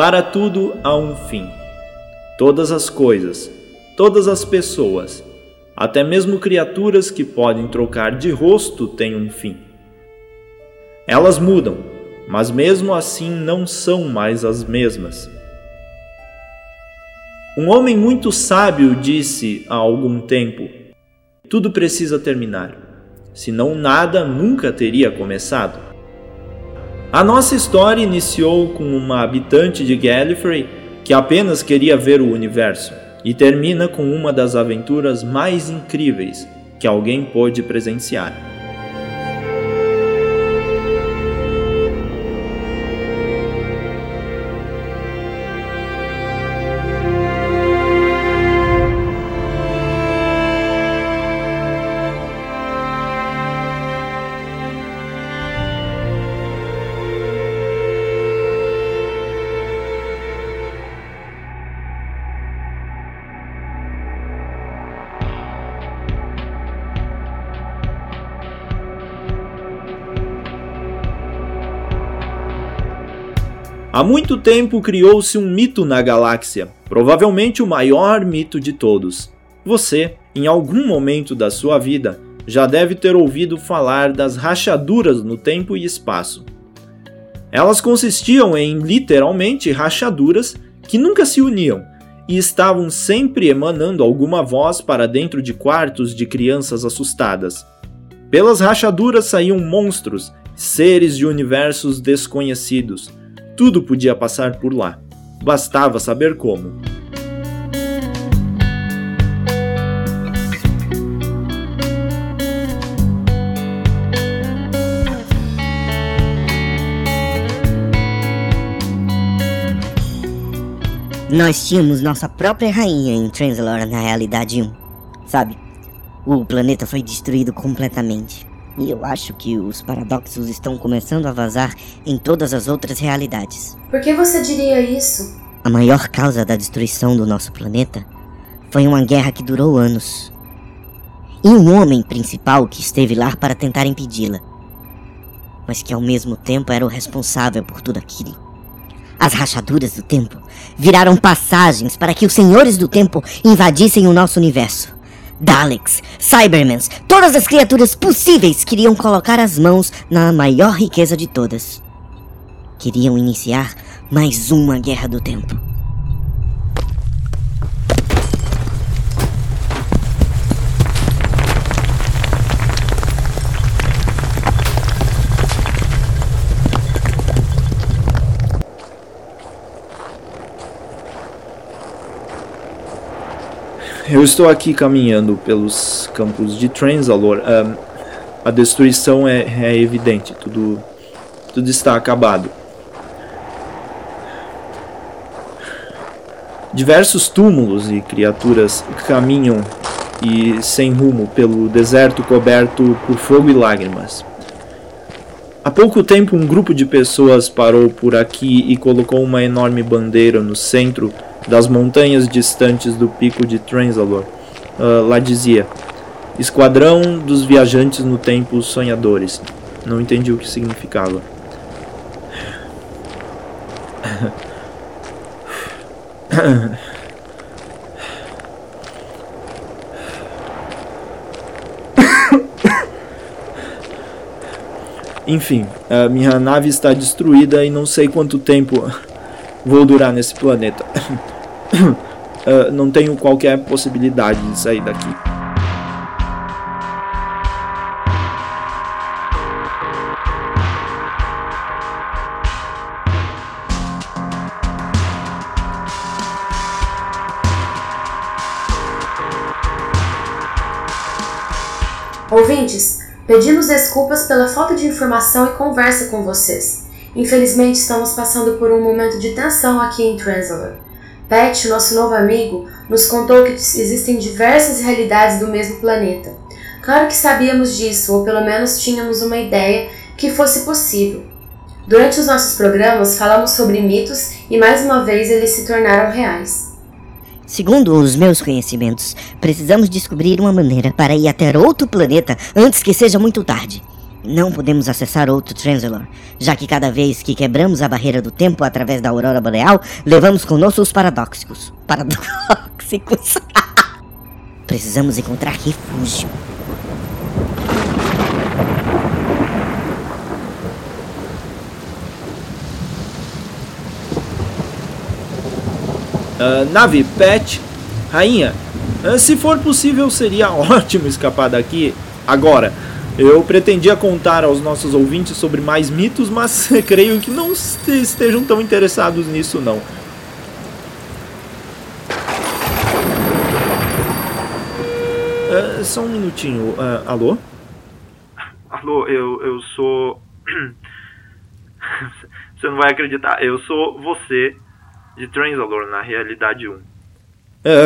Para tudo há um fim. Todas as coisas, todas as pessoas, até mesmo criaturas que podem trocar de rosto têm um fim. Elas mudam, mas mesmo assim não são mais as mesmas. Um homem muito sábio disse há algum tempo: tudo precisa terminar, senão nada nunca teria começado. A nossa história iniciou com uma habitante de Gallifrey que apenas queria ver o universo e termina com uma das aventuras mais incríveis que alguém pôde presenciar. Há muito tempo criou-se um mito na galáxia, provavelmente o maior mito de todos. Você, em algum momento da sua vida, já deve ter ouvido falar das rachaduras no tempo e espaço. Elas consistiam em literalmente rachaduras que nunca se uniam e estavam sempre emanando alguma voz para dentro de quartos de crianças assustadas. Pelas rachaduras saíam monstros, seres de universos desconhecidos tudo podia passar por lá. Bastava saber como. Nós tínhamos nossa própria rainha em Translore na realidade 1. Sabe? O planeta foi destruído completamente. E eu acho que os paradoxos estão começando a vazar em todas as outras realidades. Por que você diria isso? A maior causa da destruição do nosso planeta foi uma guerra que durou anos. E um homem principal que esteve lá para tentar impedi-la. Mas que ao mesmo tempo era o responsável por tudo aquilo. As rachaduras do tempo viraram passagens para que os senhores do tempo invadissem o nosso universo. Daleks, Cybermans, todas as criaturas possíveis queriam colocar as mãos na maior riqueza de todas. Queriam iniciar mais uma guerra do tempo. Eu estou aqui caminhando pelos campos de Transalor. Um, a destruição é, é evidente, tudo, tudo está acabado. Diversos túmulos e criaturas caminham e sem rumo pelo deserto coberto por fogo e lágrimas. Há pouco tempo, um grupo de pessoas parou por aqui e colocou uma enorme bandeira no centro das montanhas distantes do pico de Transalor. Uh, lá dizia: Esquadrão dos viajantes no tempo sonhadores. Não entendi o que significava. Enfim, a minha nave está destruída e não sei quanto tempo vou durar nesse planeta. uh, não tenho qualquer possibilidade de sair daqui. Ouvintes, pedimos desculpas pela falta de informação e conversa com vocês. Infelizmente, estamos passando por um momento de tensão aqui em Translator. Pat, nosso novo amigo, nos contou que existem diversas realidades do mesmo planeta. Claro que sabíamos disso, ou pelo menos tínhamos uma ideia que fosse possível. Durante os nossos programas, falamos sobre mitos e mais uma vez eles se tornaram reais. Segundo os meus conhecimentos, precisamos descobrir uma maneira para ir até outro planeta antes que seja muito tarde. Não podemos acessar outro Translor, já que cada vez que quebramos a barreira do tempo através da aurora boreal, levamos conosco os paradoxicos. Paradoxicos. Precisamos encontrar refúgio. Uh, nave, Pet, Rainha, uh, se for possível seria ótimo escapar daqui agora. Eu pretendia contar aos nossos ouvintes sobre mais mitos, mas creio que não estejam tão interessados nisso não. Uh, só um minutinho. Uh, alô? Alô, eu, eu sou. você não vai acreditar. Eu sou você de Transalor na realidade 1. Uh,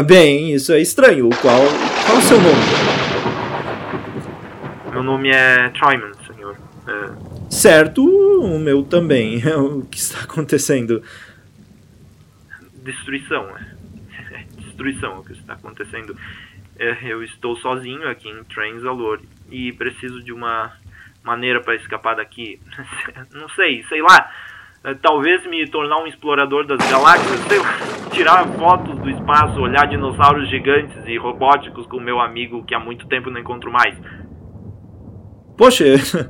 bem, isso é estranho. Qual, qual é o seu nome? Meu nome é Tryman, senhor. É... Certo, o meu também. o que está acontecendo? Destruição. Destruição o que está acontecendo. É, eu estou sozinho aqui em Transalor e preciso de uma maneira para escapar daqui. Não sei, sei lá. É, talvez me tornar um explorador das galáxias, sei lá, tirar fotos do espaço, olhar dinossauros gigantes e robóticos com meu amigo que há muito tempo não encontro mais. Poxa,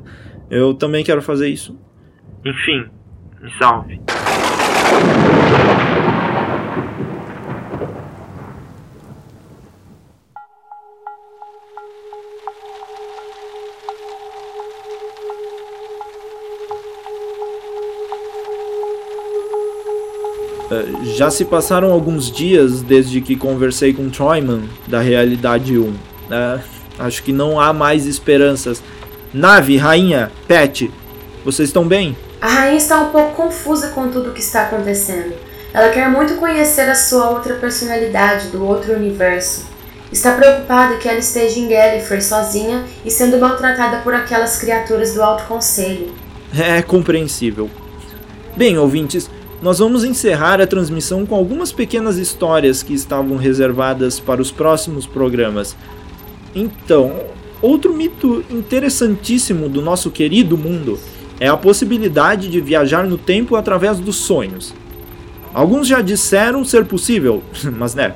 eu também quero fazer isso. Enfim, me salve. Já se passaram alguns dias desde que conversei com Troyman da Realidade 1. Uh, eh, acho que não há mais esperanças Nave, rainha, Pet, vocês estão bem? A rainha está um pouco confusa com tudo o que está acontecendo. Ela quer muito conhecer a sua outra personalidade do outro universo. Está preocupada que ela esteja em Gallifrey sozinha e sendo maltratada por aquelas criaturas do Alto Conselho. É compreensível. Bem, ouvintes, nós vamos encerrar a transmissão com algumas pequenas histórias que estavam reservadas para os próximos programas. Então, Outro mito interessantíssimo do nosso querido mundo é a possibilidade de viajar no tempo através dos sonhos. Alguns já disseram ser possível, mas né.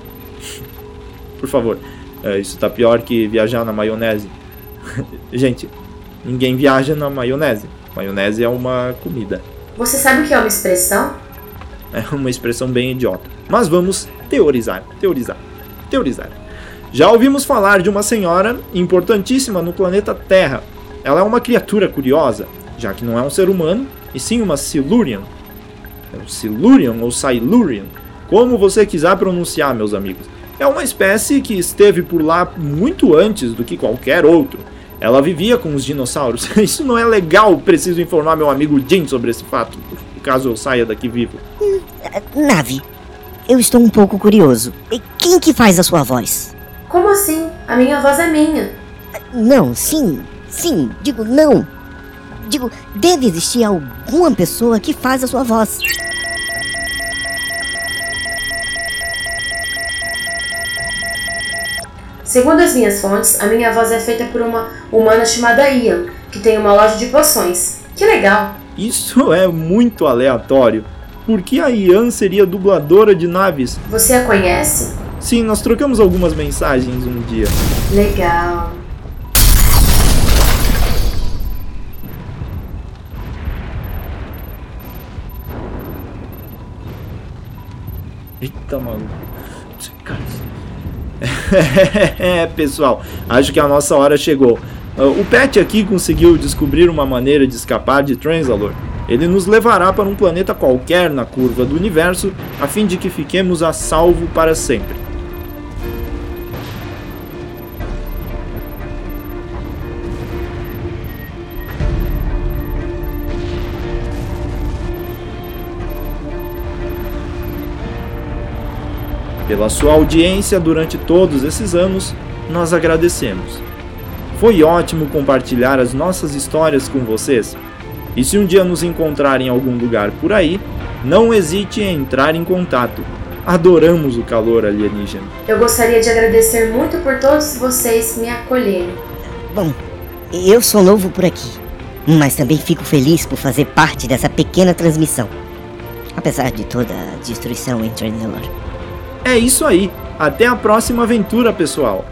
Por favor, é, isso tá pior que viajar na maionese. Gente, ninguém viaja na maionese. Maionese é uma comida. Você sabe o que é uma expressão? É uma expressão bem idiota. Mas vamos teorizar, teorizar, teorizar. Já ouvimos falar de uma senhora importantíssima no planeta Terra. Ela é uma criatura curiosa, já que não é um ser humano, e sim uma Silurian. É Silurian ou Silurian, como você quiser pronunciar, meus amigos. É uma espécie que esteve por lá muito antes do que qualquer outro. Ela vivia com os dinossauros. Isso não é legal, preciso informar meu amigo Jim sobre esse fato, caso eu saia daqui vivo. Nave, eu estou um pouco curioso. Quem que faz a sua voz? Como assim? A minha voz é minha. Não, sim, sim, digo não. Digo, deve existir alguma pessoa que faz a sua voz. Segundo as minhas fontes, a minha voz é feita por uma humana chamada Ian, que tem uma loja de poções. Que legal! Isso é muito aleatório. Por que a Ian seria dubladora de naves? Você a conhece? Sim, nós trocamos algumas mensagens um dia. Legal. Eita, maluco. é, pessoal, acho que a nossa hora chegou. Uh, o Pet aqui conseguiu descobrir uma maneira de escapar de Transalor. Ele nos levará para um planeta qualquer na curva do universo, a fim de que fiquemos a salvo para sempre. Pela sua audiência durante todos esses anos, nós agradecemos. Foi ótimo compartilhar as nossas histórias com vocês. E se um dia nos encontrar em algum lugar por aí, não hesite em entrar em contato. Adoramos o calor alienígena. Eu gostaria de agradecer muito por todos vocês me acolherem. Bom, eu sou novo por aqui. Mas também fico feliz por fazer parte dessa pequena transmissão. Apesar de toda a destruição em Tranelor. É isso aí. Até a próxima aventura, pessoal.